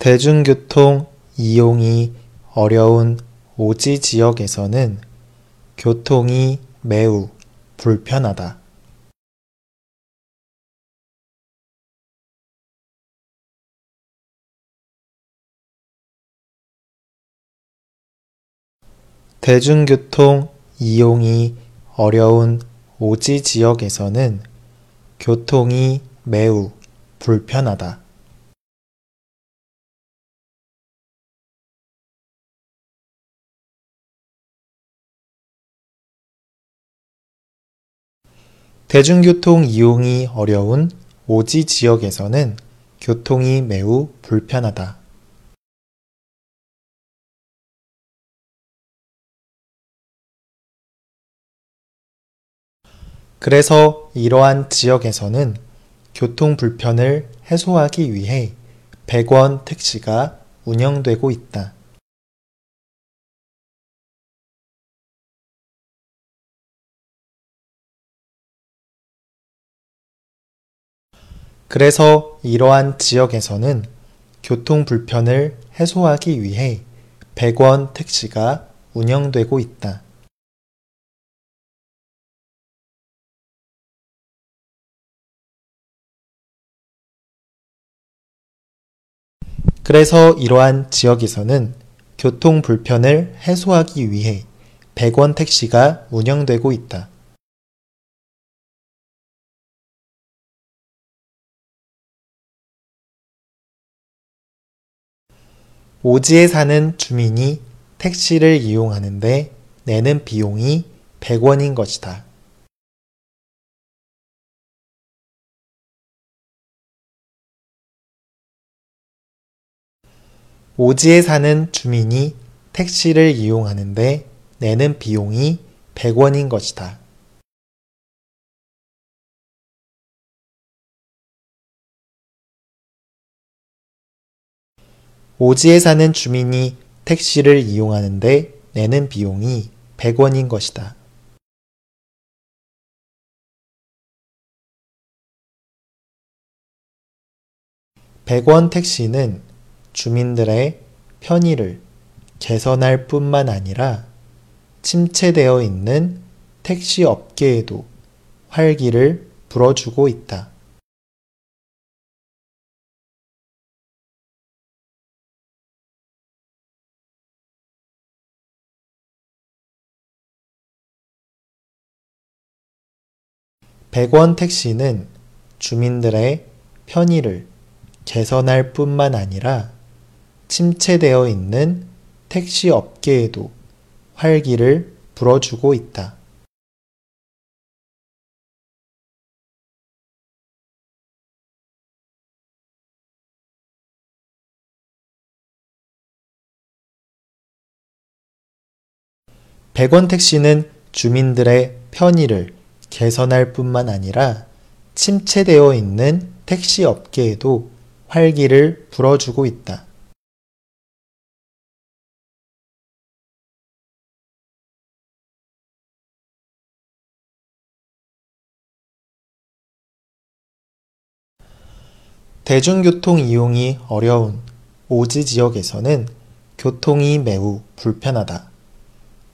대중교통 이용이 어려운 오지 지역에서는 교통이 매우 불편하다. 대중교통 이용이 어려운 오지 지역에서는 교통이 매우 불편하다. 대중교통 이용이 어려운 오지 지역에서는 교통이 매우 불편하다. 그래서 이러한 지역에서는 교통 불편을 해소하기 위해 100원 택시가 운영되고 있다. 그래서 이러한 지역에서는 교통 불편을 해소하기 위해 100원 택시가 운영되고 있다. 그래서 이러한 지역에서는 교통 불편을 해소하기 위해 100원 택시가 운영되고 있다. 오지에 사는 주민이 택시를 이용하는데 내는 비용이 100원인 것이다. 오지에 사는 주민이 택시를 이용하는데 내는 비용이 100원인 것이다. 오지에 사는 주민이 택시를 이용하는데 내는 비용이 100원인 것이다. 백원 택시는 주민들의 편의를 개선할 뿐만 아니라 침체되어 있는 택시 업계에도 활기를 불어주고 있다. 백원 택시는 주민들의 편의를 개선할 뿐만 아니라 침체되어 있는 택시 업계에도 활기를 불어주고 있다. 백원 택시는 주민들의 편의를 개선할 뿐만 아니라 침체되어 있는 택시 업계에도 활기를 불어주고 있다. 대중교통 이용이 어려운 오지 지역에서는 교통이 매우 불편하다.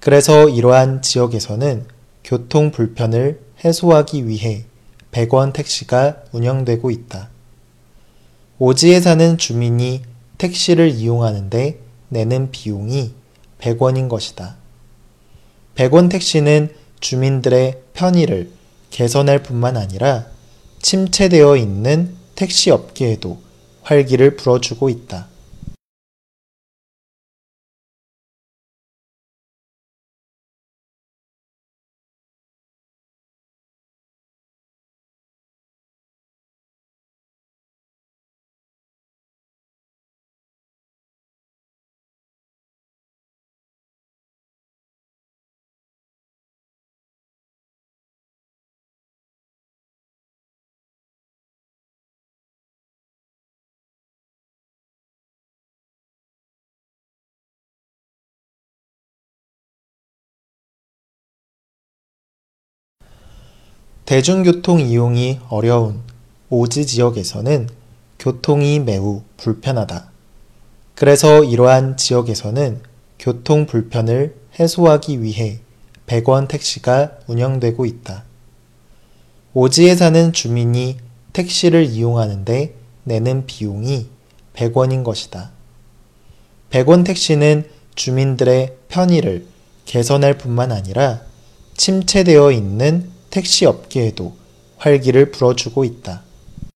그래서 이러한 지역에서는 교통 불편을 해소하기 위해 100원 택시가 운영되고 있다. 오지에 사는 주민이 택시를 이용하는데 내는 비용이 100원인 것이다. 100원 택시는 주민들의 편의를 개선할 뿐만 아니라 침체되어 있는 택시 업계에도 활기를 불어주고 있다. 대중교통 이용이 어려운 오지 지역에서는 교통이 매우 불편하다. 그래서 이러한 지역에서는 교통 불편을 해소하기 위해 100원 택시가 운영되고 있다. 오지에 사는 주민이 택시를 이용하는데 내는 비용이 100원인 것이다. 100원 택시는 주민들의 편의를 개선할 뿐만 아니라 침체되어 있는 택시 업계에도 활기를 불어주고 있다.